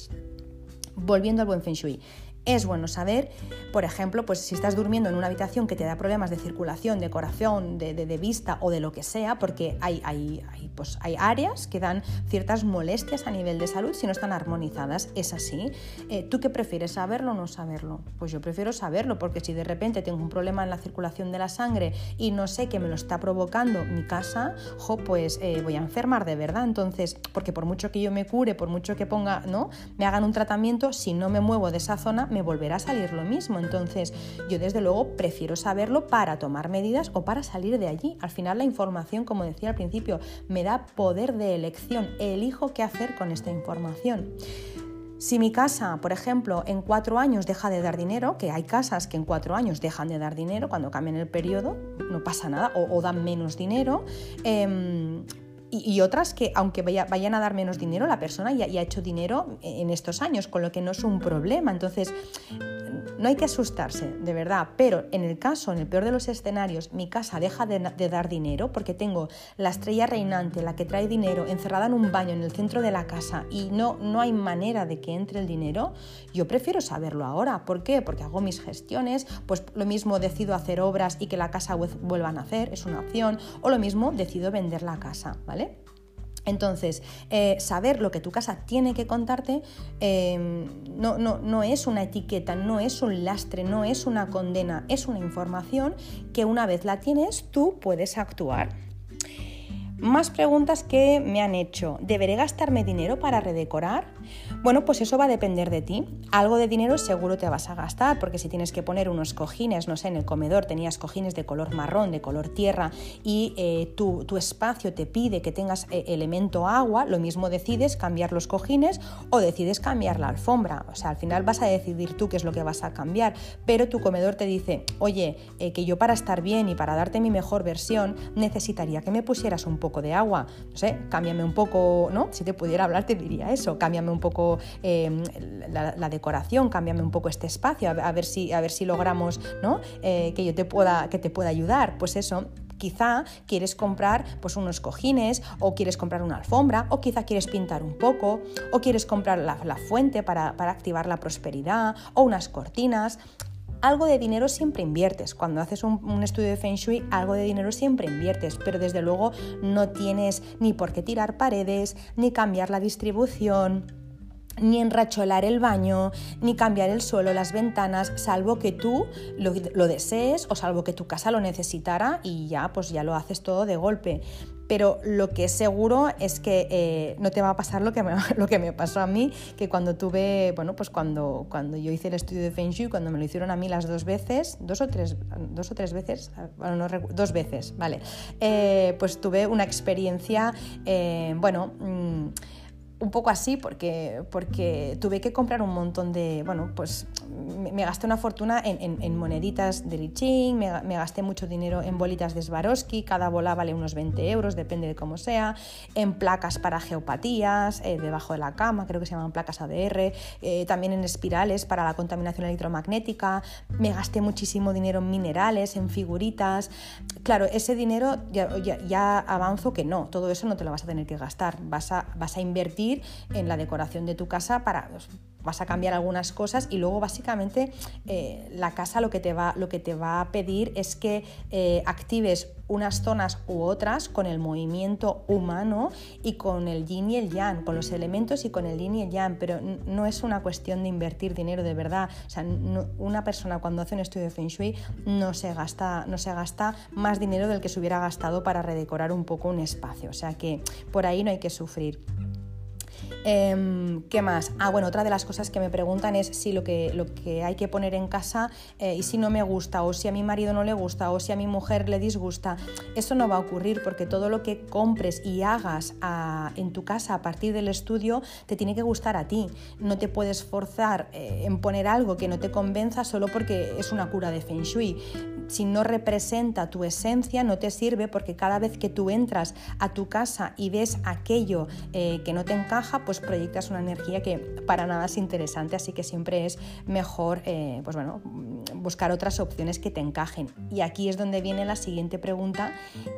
Volviendo al buen Feng Shui. Es bueno saber, por ejemplo, pues si estás durmiendo en una habitación que te da problemas de circulación, de corazón, de, vista o de lo que sea, porque hay, hay, pues, hay áreas que dan ciertas molestias a nivel de salud si no están armonizadas. Es así. Eh, ¿Tú qué prefieres, saberlo o no saberlo? Pues yo prefiero saberlo, porque si de repente tengo un problema en la circulación de la sangre y no sé que me lo está provocando mi casa, jo, pues eh, voy a enfermar de verdad. Entonces, porque por mucho que yo me cure, por mucho que ponga, ¿no? Me hagan un tratamiento, si no me muevo de esa zona, me volverá a salir lo mismo. Entonces, yo desde luego prefiero saberlo para tomar medidas o para salir de allí. Al final la información, como decía al principio, me da poder de elección. Elijo qué hacer con esta información. Si mi casa, por ejemplo, en cuatro años deja de dar dinero, que hay casas que en cuatro años dejan de dar dinero cuando cambian el periodo, no pasa nada, o, dan menos dinero, em, y, otras que, aunque vayan a dar menos dinero, la persona ya, ya, ha hecho dinero en estos años, con lo que no es un problema. Entonces, no hay que asustarse, de verdad, pero en el caso, en el peor de los escenarios, mi casa deja de, dar dinero porque tengo la estrella reinante, la que trae dinero, encerrada en un baño en el centro de la casa y no, no hay manera de que entre el dinero, yo prefiero saberlo ahora. ¿Por qué? Porque hago mis gestiones, pues lo mismo decido hacer obras y que la casa vuelva a nacer, es una opción, o lo mismo decido vender la casa, ¿vale? Entonces, eh, saber lo que tu casa tiene que contarte em, no, no, es una etiqueta, no es un lastre, no es una condena, es una información que una vez la tienes tú puedes actuar. Más preguntas que me han hecho. ¿Deberé gastarme dinero para redecorar? Bueno, pues eso va a depender de ti. Algo de dinero seguro te vas a gastar, porque si tienes que poner unos cojines, no sé, en el comedor tenías cojines de color marrón, de color tierra, y eh, tu, espacio te pide que tengas eh, elemento agua, lo mismo decides cambiar los cojines o decides cambiar la alfombra. O sea, al final vas a decidir tú qué es lo que vas a cambiar, pero tu comedor te dice, oye, eh, que yo para estar bien y para darte mi mejor versión necesitaría que me pusieras un poco de agua, no sé, cámbiame un poco, ¿no? Si te pudiera hablar te diría eso, cámbiame un poco em, la, decoración, cámbiame un poco este espacio, a, ver, si, a ver si logramos. Eh, que yo te pueda, que te pueda ayudar, pues eso, quizá quieres comprar pues unos cojines o quieres comprar una alfombra o quizá quieres pintar un poco o quieres comprar la, fuente para, para, activar la prosperidad o unas cortinas algo de dinero siempre inviertes. Cuando haces un, estudio de Feng Shui, algo de dinero siempre inviertes, pero desde luego no tienes ni por qué tirar paredes, ni cambiar la distribución ni enracholar el baño, ni cambiar el suelo, las ventanas, salvo que tú lo, desees o salvo que tu casa lo necesitara y ya, pues ya lo haces todo de golpe. Pero lo que es seguro es que eh, no te va a pasar lo que, me, lo que me pasó a mí, que cuando tuve, bueno, pues cuando, cuando yo hice el estudio de Feng Shui, cuando me lo hicieron a mí las dos veces, dos o tres, dos o tres veces, bueno, no, dos veces, vale, eh, pues tuve una experiencia, eh, bueno, mm, un poco así porque, porque tuve que comprar un montón de, bueno, pues me, gasté una fortuna en, moneditas de Liching, me, me, gasté mucho dinero en bolitas de Swarovski, cada bola vale unos 20 euros, depende de cómo sea, en placas para geopatías, eh, debajo de la cama, creo que se llaman placas ADR, eh, también en espirales para la contaminación electromagnética, me gasté muchísimo dinero en minerales, en figuritas. Claro, ese dinero ya, ya, avanzo que no, todo eso no te lo vas a tener que gastar, vas a, vas a invertir en la decoración de tu casa para pues, vas a cambiar algunas cosas y luego básicamente eh, la casa lo que, te va, lo que te va a pedir es que eh, actives unas zonas u otras con el movimiento humano y con el yin y el yang, con los elementos y con el yin y el yang, pero no es una cuestión de invertir dinero de verdad. O sea, una persona cuando hace un estudio de Feng Shui no se, gasta, no se gasta más dinero del que se hubiera gastado para redecorar un poco un espacio. O sea que por ahí no hay que sufrir. Em, ¿Qué más? Ah, bueno, otra de las cosas que me preguntan es si lo que, lo que hay que poner en casa eh, y si no me gusta, o si a mi marido no le gusta, o si a mi mujer le disgusta. Eso no va a ocurrir porque todo lo que compres y hagas en tu casa a partir del estudio te tiene que gustar a ti. No te puedes forzar eh, en poner algo que no te convenza solo porque es una cura de Feng Shui. Si no representa tu esencia, no te sirve porque cada vez que tú entras a tu casa y ves aquello eh, que no te encaja, pues proyectas una energía que para nada es interesante, así que siempre es mejor, eh, pues bueno, buscar otras opciones que te encajen. Y aquí es donde viene la siguiente pregunta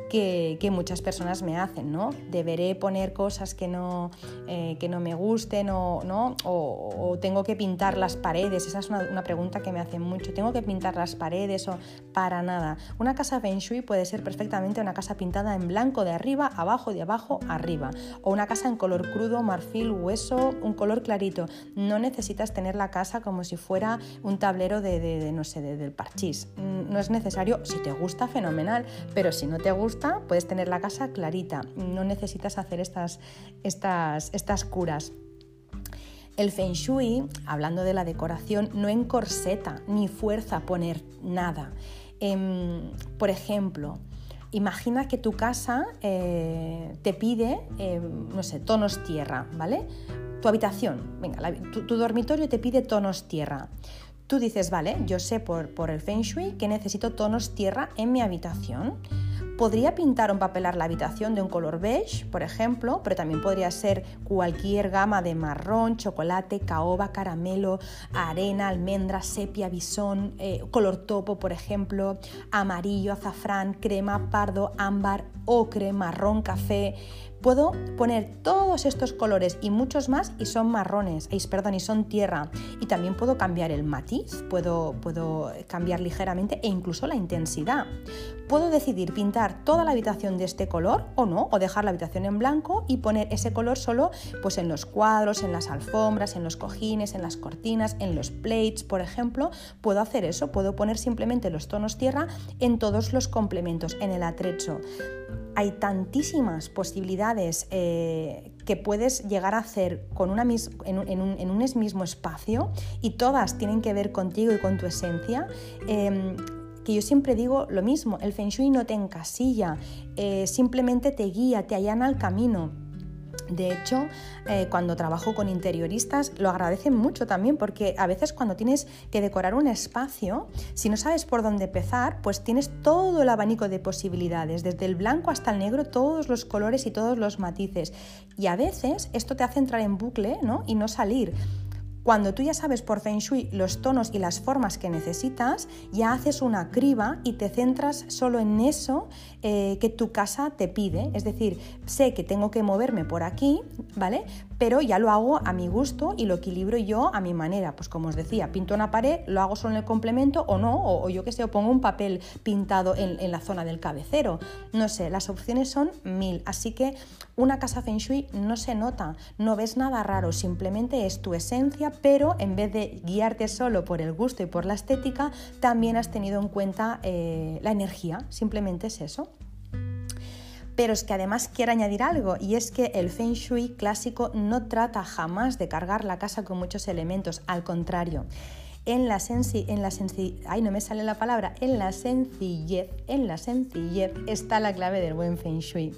que, muchas personas me hacen, ¿no? ¿Deberé poner cosas que no, eh, que no me gusten o, ¿no? O, tengo que pintar las paredes? Esa es una, una, pregunta que me hacen mucho. ¿Tengo que pintar las paredes o para nada? Una casa Feng Shui puede ser perfectamente una casa pintada en blanco de arriba, abajo, de abajo, arriba. O una casa en color crudo, marfil, hueso, un color clarito. No necesitas tener la casa como si fuera un tablero de, no sé, del parchís. Mm, no es necesario, si te gusta, fenomenal, pero si no te gusta, puedes tener la casa clarita. No necesitas hacer estas, estas, estas curas. El feng shui, hablando de la decoración, no encorseta ni fuerza poner nada. Em, por ejemplo, imagina que tu casa eh, te pide, em, no sé, tonos tierra, ¿vale? Tu habitación, venga, tu dormitorio te pide tonos tierra. Tú dices, vale, yo sé por, por el Feng Shui que necesito tonos tierra en mi habitación. Podría pintar o empapelar la habitación de un color beige, por ejemplo, pero también podría ser cualquier gama de marrón, chocolate, caoba, caramelo, arena, almendra, sepia, bisón, eh, color topo, por ejemplo, amarillo, azafrán, crema, pardo, ámbar, ocre, marrón, café, Puedo poner todos estos colores y muchos más y son marrones, perdón, y son tierra. Y también puedo cambiar el matiz, puedo, puedo cambiar ligeramente e incluso la intensidad. Puedo decidir pintar toda la habitación de este color o no, o dejar la habitación en blanco y poner ese color solo pues en los cuadros, en las alfombras, en los cojines, en las cortinas, en los plates, por ejemplo. Puedo hacer eso, puedo poner simplemente los tonos tierra en todos los complementos, en el atrecho hay tantísimas posibilidades eh, que puedes llegar a hacer con una en, un, mismo espacio y todas tienen que ver contigo y con tu esencia. Em, que yo siempre digo lo mismo, el feng shui no te encasilla, eh, simplemente te guía, te allana el camino. De hecho, eh, cuando trabajo con interioristas lo agradecen mucho también porque a veces cuando tienes que decorar un espacio, si no sabes por dónde empezar, pues tienes todo el abanico de posibilidades, desde el blanco hasta el negro, todos los colores y todos los matices. Y a veces esto te hace entrar en bucle ¿no? y no salir. Cuando tú ya sabes por Feng Shui los tonos y las formas que necesitas, ya haces una criba y te centras solo en eso eh, que tu casa te pide. Es decir, sé que tengo que moverme por aquí, ¿vale? Pero ya lo hago a mi gusto y lo equilibro yo a mi manera. Pues como os decía, pinto una pared, lo hago solo en el complemento o no, o, yo que sé, o pongo un papel pintado en, la zona del cabecero. No sé, las opciones son mil. Así que una casa feng shui no se nota, no ves nada raro, simplemente es tu esencia, pero en vez de guiarte solo por el gusto y por la estética, también has tenido en cuenta eh, la energía, simplemente es eso. Pero es que además quiero añadir algo, y es que el Feng Shui clásico no trata jamás de cargar la casa con muchos elementos, al contrario. En la, en la ay, no me sale la palabra, en la sencillez, en la sencillez está la clave del buen Feng Shui.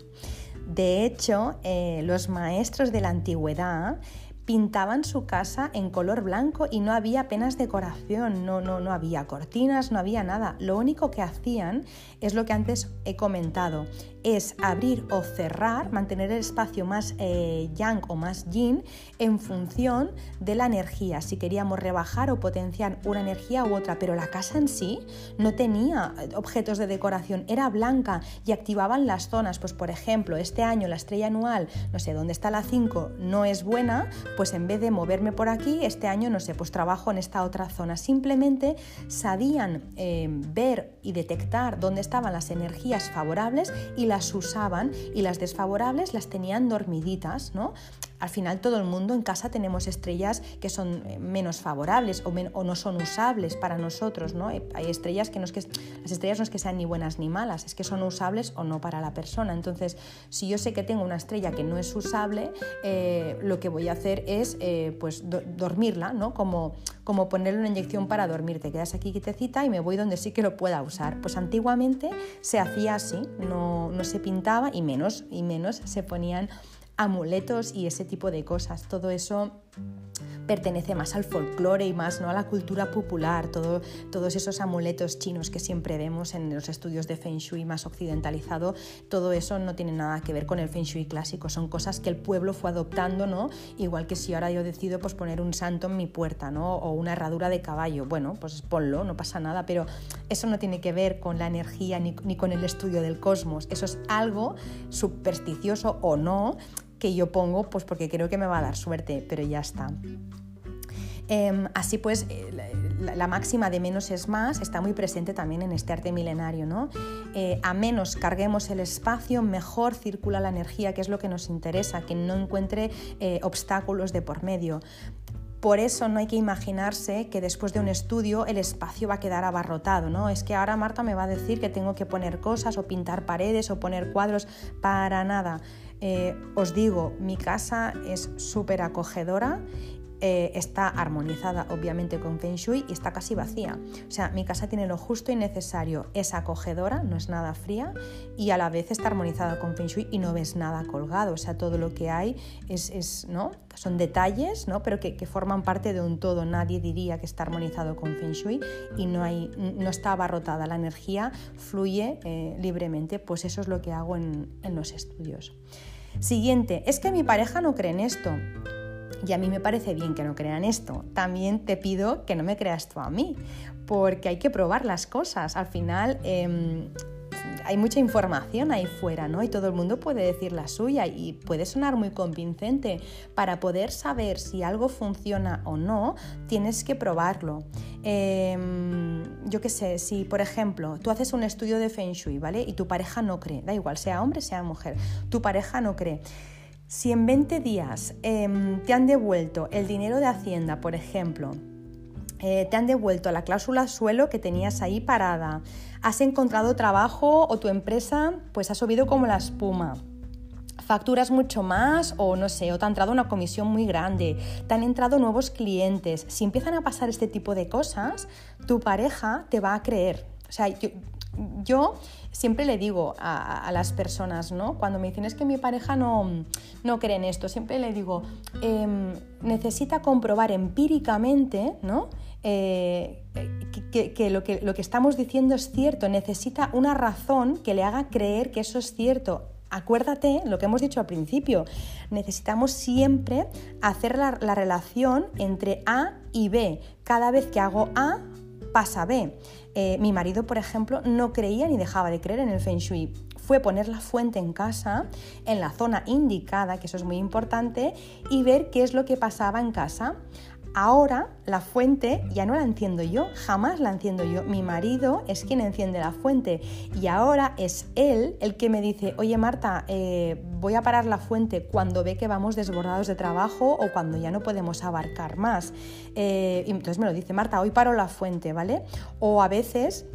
De hecho, eh, los maestros de la antigüedad pintaban su casa en color blanco y no había apenas decoración, no, no, no había cortinas, no había nada. Lo único que hacían es lo que antes he comentado, es abrir o cerrar, mantener el espacio más eh, yang o más yin en función de la energía, si queríamos rebajar o potenciar una energía u otra, pero la casa en sí no tenía objetos de decoración, era blanca y activaban las zonas, pues por ejemplo, este año la estrella anual, no sé, dónde está la 5 no es buena, pues en vez de moverme por aquí, este año, no sé, pues trabajo en esta otra zona. Simplemente sabían eh, ver y detectar dónde estaban las energías favorables y las usaban y las desfavorables las tenían dormiditas, ¿no? Al final todo el mundo en casa tenemos estrellas que son eh, menos favorables o, no son usables para nosotros, ¿no? Hay estrellas que, no es que las estrellas no es que sean ni buenas ni malas, es que son usables o no para la persona. Entonces, si yo sé que tengo una estrella que no es usable, eh, lo que voy a hacer es eh, pues dormirla, ¿no? Como, como ponerle una inyección para dormir. Te quedas aquí quietecita y me voy donde sí que lo pueda usar. Pues antiguamente se hacía así, no, no se pintaba y menos, y menos se ponían amuletos y ese tipo de cosas. Todo eso pertenece más al folclore y más ¿no? a la cultura popular, todo, todos esos amuletos chinos que siempre vemos en los estudios de Feng Shui más occidentalizado, todo eso no tiene nada que ver con el Feng Shui clásico, son cosas que el pueblo fue adoptando, ¿no? igual que si ahora yo decido pues, poner un santo en mi puerta ¿no? o una herradura de caballo, bueno, pues ponlo, no pasa nada, pero eso no tiene que ver con la energía ni con el estudio del cosmos, eso es algo supersticioso o no que yo pongo pues porque creo que me va a dar suerte, pero ya está. Em, así pues, eh, la, máxima de menos es más está muy presente también en este arte milenario. ¿no? Eh, a menos carguemos el espacio, mejor circula la energía, que es lo que nos interesa, que no encuentre eh, obstáculos de por medio. Por eso no hay que imaginarse que después de un estudio el espacio va a quedar abarrotado, ¿no? Es que ahora Marta me va a decir que tengo que poner cosas o pintar paredes o poner cuadros, para nada. Os digo, mi casa es súper acogedora eh, está armonizada obviamente con Feng Shui y está casi vacía. O sea, mi casa tiene lo justo y necesario, es acogedora, no es nada fría y a la vez está armonizada con Feng Shui y no ves nada colgado. O sea, todo lo que hay es, ¿no? son detalles, ¿no? pero que, forman parte de un todo. Nadie diría que está armonizado con Feng Shui y no, hay, no está abarrotada. La energía fluye eh, libremente. Pues eso es lo que hago en, en los estudios. Siguiente, es que mi pareja no cree en esto. Y a mí me parece bien que no crean esto. También te pido que no me creas tú a mí, porque hay que probar las cosas. Al final em, hay mucha información ahí fuera, ¿no? Y todo el mundo puede decir la suya y puede sonar muy convincente. Para poder saber si algo funciona o no, tienes que probarlo. Em, yo qué sé, si por ejemplo tú haces un estudio de Feng Shui, ¿vale? Y tu pareja no cree, da igual, sea hombre, sea mujer, tu pareja no cree. Si en 20 días em, te han devuelto el dinero de Hacienda, por ejemplo, eh, te han devuelto la cláusula suelo que tenías ahí parada, has encontrado trabajo o tu empresa pues ha subido como la espuma, facturas mucho más o no sé, o te ha entrado una comisión muy grande, te han entrado nuevos clientes. Si empiezan a pasar este tipo de cosas, tu pareja te va a creer. O sea, yo siempre le digo a, las personas, ¿no? Cuando me dicen es que mi pareja no, no cree en esto, siempre le digo, em, necesita comprobar empíricamente, ¿no? Eh, que, lo que estamos diciendo es cierto, necesita una razón que le haga creer que eso es cierto. Acuérdate lo que hemos dicho al principio, necesitamos siempre hacer la, la relación entre A y B. Cada vez que hago A, pasa B. Eh, mi marido, por ejemplo, no creía ni dejaba de creer en el Feng Shui. Fue poner la fuente en casa, en la zona indicada, que eso es muy importante, y ver qué es lo que pasaba en casa. Ahora la fuente ya no la enciendo yo, jamás la enciendo yo. Mi marido es quien enciende la fuente y ahora es él el que me dice, oye Marta, eh, voy a parar la fuente cuando ve que vamos desbordados de trabajo o cuando ya no podemos abarcar más. Eh, y entonces me lo dice, Marta, hoy paro la fuente, ¿vale? O a veces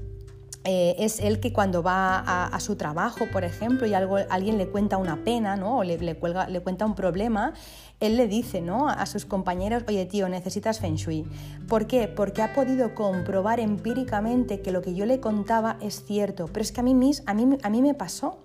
eh, es él que cuando va a, su trabajo, por ejemplo, y algo, alguien le cuenta una pena, ¿no? O le, le, cuelga, le cuenta un problema, él le dice ¿no? a sus compañeros, oye tío, necesitas Feng Shui. ¿Por qué? Porque ha podido comprobar empíricamente que lo que yo le contaba es cierto. Pero es que a mí, a mí, a mí me pasó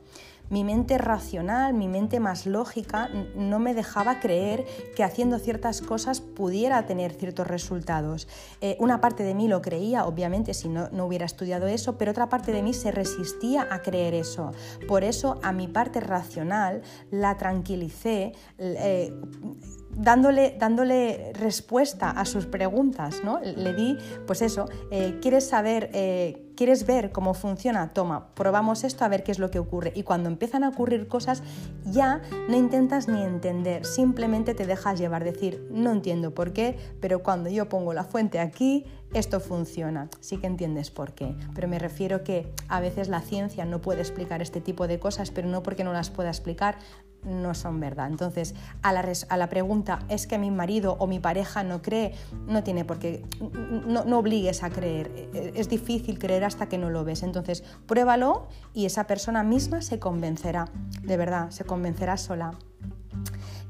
mi mente racional, mi mente más lógica, no me dejaba creer que haciendo ciertas cosas pudiera tener ciertos resultados. Eh, una parte de mí lo creía, obviamente, si no, no hubiera estudiado eso, pero otra parte de mí se resistía a creer eso. Por eso a mi parte racional la tranquilicé. Eh, dándole, dándole respuesta a sus preguntas, ¿no? Le di, pues eso, eh, ¿quieres saber, eh, quieres ver cómo funciona? Toma, probamos esto a ver qué es lo que ocurre. Y cuando empiezan a ocurrir cosas, ya no intentas ni entender, simplemente te dejas llevar, decir, no entiendo por qué, pero cuando yo pongo la fuente aquí, esto funciona. Sí que entiendes por qué, pero me refiero que a veces la ciencia no puede explicar este tipo de cosas, pero no porque no las pueda explicar, no son verdad. Entonces, a la, a la, pregunta, ¿es que mi marido o mi pareja no cree? No tiene por qué, no, no, obligues a creer. E, es difícil creer hasta que no lo ves. Entonces, pruébalo y esa persona misma se convencerá, de verdad, se convencerá sola.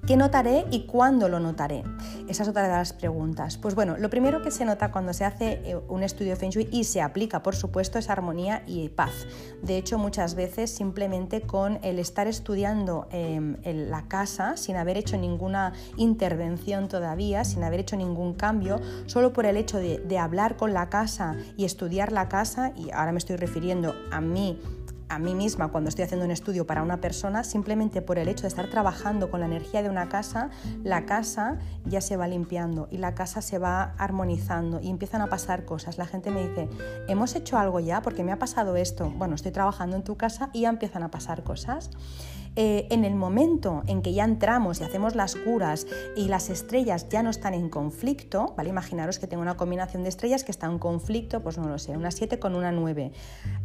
¿Qué notaré y cuándo lo notaré? Esa es otra de las preguntas. Pues bueno, lo primero que se nota cuando se hace eh, un estudio Feng Shui y se aplica, por supuesto, es armonía y paz. De hecho, muchas veces simplemente con el estar estudiando em, en la casa sin haber hecho ninguna intervención todavía, sin haber hecho ningún cambio, solo por el hecho de hablar con la casa y estudiar la casa, y ahora me estoy refiriendo a mí a mí misma cuando estoy haciendo un estudio para una persona, simplemente por el hecho de estar trabajando con la energía de una casa, la casa ya se va limpiando y la casa se va armonizando y empiezan a pasar cosas. La gente me dice, ¿hemos hecho algo ya? Porque me ha pasado esto. Bueno, estoy trabajando en tu casa y ya empiezan a pasar cosas. Eh, en el momento en que ya entramos y hacemos las curas y las estrellas ya no están en conflicto, ¿vale? Imaginaros que tengo una combinación de estrellas que está en conflicto, pues no lo sé, una 7 con una 9.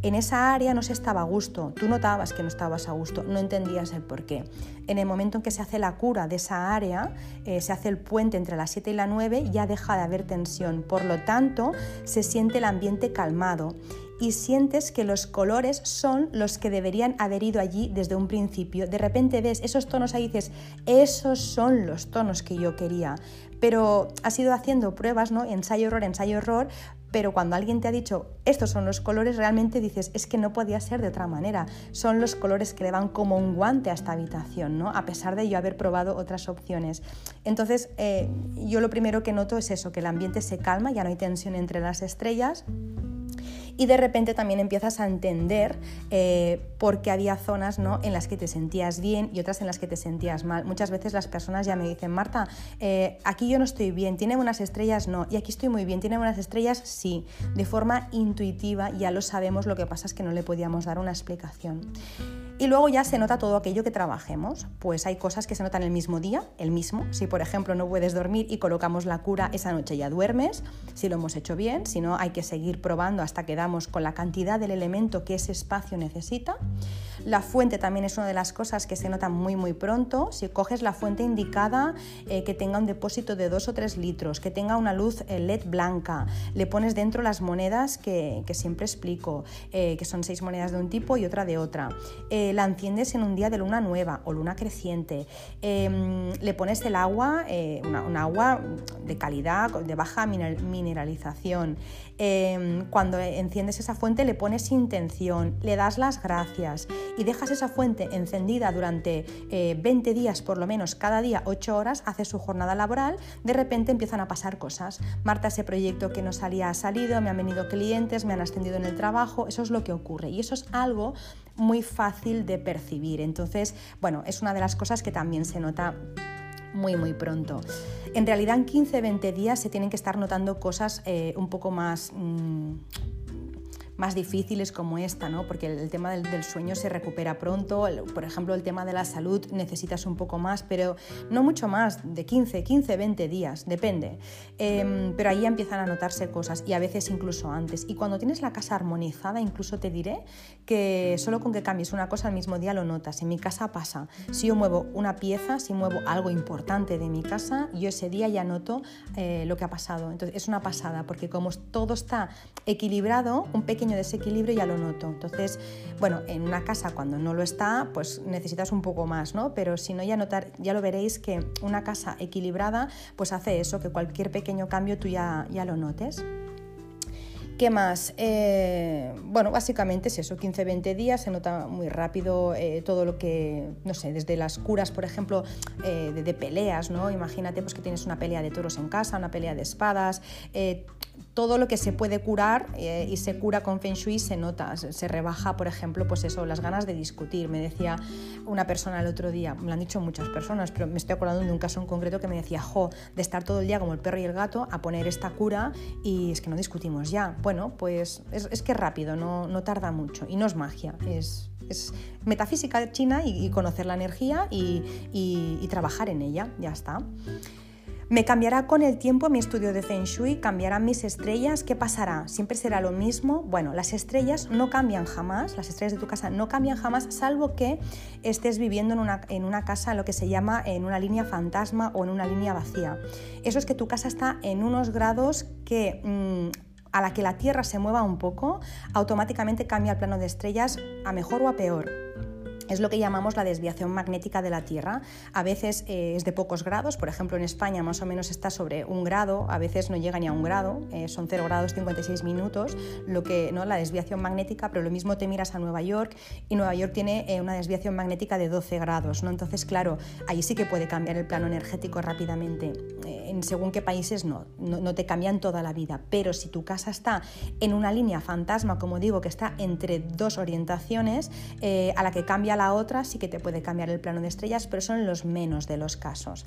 En esa área no se estaba a gusto, tú notabas que no estabas a gusto, no entendías el por qué. En el momento en que se hace la cura de esa área, eh, se hace el puente entre la 7 y la 9, ya deja de haber tensión, por lo tanto se siente el ambiente calmado y sientes que los colores son los que deberían haber ido allí desde un principio. De repente ves esos tonos ahí y dices, esos son los tonos que yo quería. Pero has ido haciendo pruebas, ¿no? Ensayo, error, ensayo, error, pero cuando alguien te ha dicho estos son los colores, realmente dices es que no podía ser de otra manera. Son los colores que le van como un guante a esta habitación, ¿no? A pesar de yo haber probado otras opciones. Entonces, eh, yo lo primero que noto es eso, que el ambiente se calma, ya no hay tensión entre las estrellas y de repente también empiezas a entender eh, por qué había zonas ¿no? en las que te sentías bien y otras en las que te sentías mal. Muchas veces las personas ya me dicen, Marta, eh, aquí yo no estoy bien, tiene buenas estrellas, no, y aquí estoy muy bien, tiene buenas estrellas, sí, de forma intuitiva ya lo sabemos, lo que pasa es que no le podíamos dar una explicación. Y luego ya se nota todo aquello que trabajemos. Pues hay cosas que se notan el mismo día, el mismo. Si por ejemplo no puedes dormir y colocamos la cura esa noche ya duermes, si lo hemos hecho bien, si no hay que seguir probando hasta que damos con la cantidad del elemento que ese espacio necesita. La fuente también es una de las cosas que se nota muy muy pronto. Si coges la fuente indicada eh, que tenga un depósito de 2 o 3 litros, que tenga una luz eh, LED blanca, le pones dentro las monedas que, siempre explico, eh, que son seis monedas de un tipo y otra de otra. La enciendes en un día de luna nueva o luna creciente. Em, le pones el agua, un agua de calidad, de baja mineralización. Em, cuando enciendes esa fuente le pones intención, le das las gracias y dejas esa fuente encendida durante 20 eh, días por lo menos, cada día 8 horas, hace su jornada laboral, de repente empiezan a pasar cosas. Marta, ese proyecto que no salía ha salido, me han venido clientes, me han ascendido en el trabajo, eso es lo que ocurre y eso es algo muy fácil de percibir. Entonces, bueno, es una de las cosas que también se nota muy muy pronto. En realidad en 15-20 días se tienen que estar notando cosas eh, un poco más... Mm, más difíciles como esta, ¿no? porque el, tema del, sueño se recupera pronto, por ejemplo el tema de la salud necesitas un poco más, pero no mucho más, de 15, 15, 20 días, depende. Em, pero ahí empiezan a notarse cosas y a veces incluso antes. Y cuando tienes la casa armonizada, incluso te diré que solo con que cambies una cosa al mismo día lo notas. En mi casa pasa, si yo muevo una pieza, si muevo algo importante de mi casa, yo ese día ya noto eh, lo que ha pasado. Entonces es una pasada, porque como todo está equilibrado, un pequeño desequilibrio ya lo noto. Entonces, bueno, en una casa cuando no lo está, pues necesitas un poco más, ¿no? Pero si no, ya, notar, ya lo veréis que una casa equilibrada, pues hace eso, que cualquier pequeño cambio tú ya, ya lo notes. ¿Qué más? Eh, bueno, básicamente es eso, 15-20 días, se nota muy rápido eh, todo lo que, no sé, desde las curas, por ejemplo, eh, de, peleas, ¿no? Imagínate pues, que tienes una pelea de toros en casa, una pelea de espadas, todo lo que se puede curar eh, y se cura con Feng Shui se nota, se rebaja, por ejemplo, pues eso, las ganas de discutir. Me decía una persona el otro día, me lo han dicho muchas personas, pero me estoy acordando de un caso en concreto que me decía, jo, de estar todo el día como el perro y el gato a poner esta cura y es que no discutimos ya. Bueno, pues es, que es rápido, no, no, tarda mucho y no es magia, es, es metafísica china y, conocer la energía y, y trabajar en ella, ya está. ¿Me cambiará con el tiempo mi estudio de Feng Shui? ¿Cambiarán mis estrellas? ¿Qué pasará? ¿Siempre será lo mismo? Bueno, las estrellas no cambian jamás, las estrellas de tu casa no cambian jamás, salvo que estés viviendo en una, en una casa, lo que se llama en una línea fantasma o en una línea vacía. Eso es que tu casa está en unos grados que... Mm, a la que la Tierra se mueva un poco, automáticamente cambia el plano de estrellas a mejor o a peor. Es lo que llamamos la desviación magnética de la Tierra. A veces eh, es de pocos grados, por ejemplo en España más o menos está sobre un grado, a veces no llega ni a un grado, eh, son 0 grados 56 minutos, lo que, ¿no? la desviación magnética, pero lo mismo te miras a Nueva York y Nueva York tiene eh, una desviación magnética de 12 grados, ¿no? entonces claro, ahí sí que puede cambiar el plano energético rápidamente. en según qué países no, no, no te cambian toda la vida, pero si tu casa está en una línea fantasma, como digo, que está entre dos orientaciones, a la que cambia la otra sí que te puede cambiar el plano de estrellas, pero son los menos de los casos.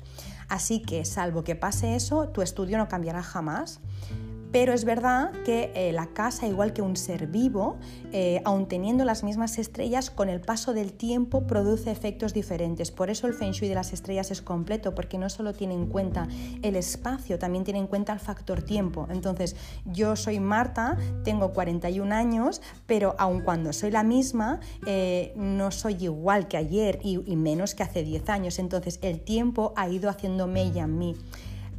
Así que, salvo que pase eso, tu estudio no cambiará jamás. Pero es verdad que eh, la casa, igual que un ser vivo, eh, aun teniendo las mismas estrellas, con el paso del tiempo produce efectos diferentes. Por eso el Feng Shui de las estrellas es completo, porque no solo tiene en cuenta el espacio, también tiene en cuenta el factor tiempo. Entonces, yo soy Marta, tengo 41 años, pero aun cuando soy la misma, eh, no soy igual que ayer y, menos que hace 10 años. Entonces, el tiempo ha ido haciendo mella en mí.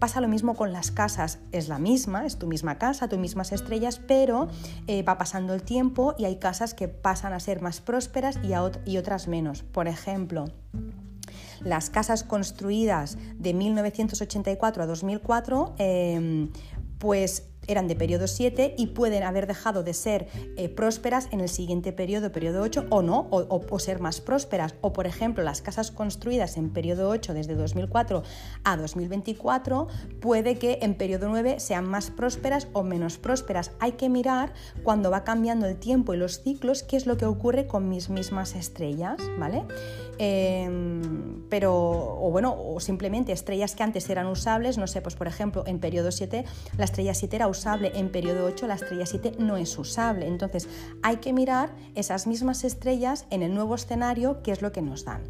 Pasa lo mismo con las casas, es la misma, es tu misma casa, tus mismas estrellas, pero eh, va pasando el tiempo y hay casas que pasan a ser más prósperas y, y otras menos. Por ejemplo, las casas construidas de 1984 a 2004, eh, pues eran de periodo 7 y pueden haber dejado de ser eh, prósperas en el siguiente periodo, periodo 8, o no, o, ser más prósperas. O, por ejemplo, las casas construidas en periodo 8 desde 2004 a 2024, puede que en periodo 9 sean más prósperas o menos prósperas. Hay que mirar cuando va cambiando el tiempo y los ciclos qué es lo que ocurre con mis mismas estrellas, ¿vale? Em, pero, o bueno, o simplemente estrellas que antes eran usables, no sé, pues por ejemplo, en periodo 7 la estrella 7 era usable, en periodo 8 la estrella 7 no es usable. Entonces hay que mirar esas mismas estrellas en el nuevo escenario, qué es lo que nos dan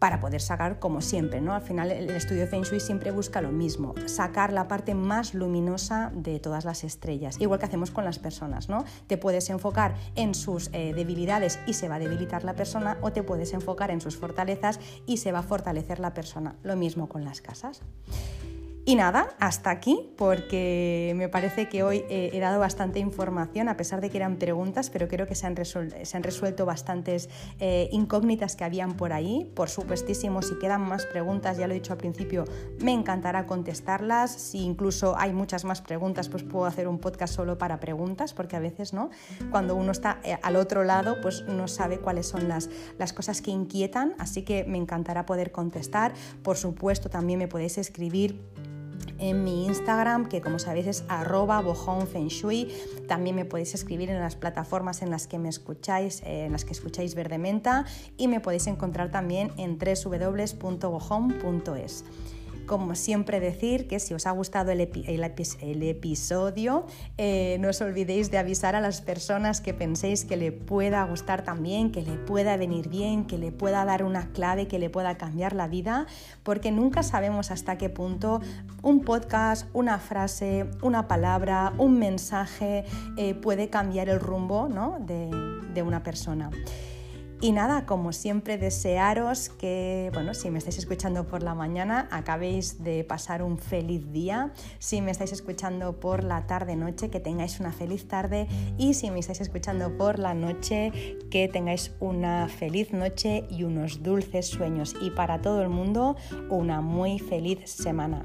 para poder sacar como siempre, ¿no? Al final el estudio Feng Shui siempre busca lo mismo, sacar la parte más luminosa de todas las estrellas, igual que hacemos con las personas, ¿no? Te puedes enfocar en sus eh, debilidades y se va a debilitar la persona o te puedes enfocar en sus fortalezas y se va a fortalecer la persona. Lo mismo con las casas. Y nada, hasta aquí, porque me parece que hoy he dado bastante información, a pesar de que eran preguntas, pero creo que se han, resuelto, bastantes eh, incógnitas que habían por ahí. Por supuestísimo, si quedan más preguntas, ya lo he dicho al principio, me encantará contestarlas. Si incluso hay muchas más preguntas, pues puedo hacer un podcast solo para preguntas, porque a veces, ¿no? Cuando uno está eh, al otro lado, pues no sabe cuáles son las cosas que inquietan, así que me encantará poder contestar. Por supuesto, también me podéis escribir en mi Instagram, que como sabéis es arroba Shui. También me podéis escribir en las plataformas en las que me escucháis, eh, en las que escucháis Verdementa y me podéis encontrar también en www.bohome.es como siempre decir que si os ha gustado el, episodio, eh, no os olvidéis de avisar a las personas que penséis que le pueda gustar también, que le pueda venir bien, que le pueda dar una clave, que le pueda cambiar la vida, porque nunca sabemos hasta qué punto un podcast, una frase, una palabra, un mensaje eh, puede cambiar el rumbo de una persona. Y nada, como siempre, desearos que, bueno, si me estáis escuchando por la mañana, acabéis de pasar un feliz día. Si me estáis escuchando por la tarde-noche, que tengáis una feliz tarde. Y si me estáis escuchando por la noche, que tengáis una feliz noche y unos dulces sueños. Y para todo el mundo, una muy feliz semana.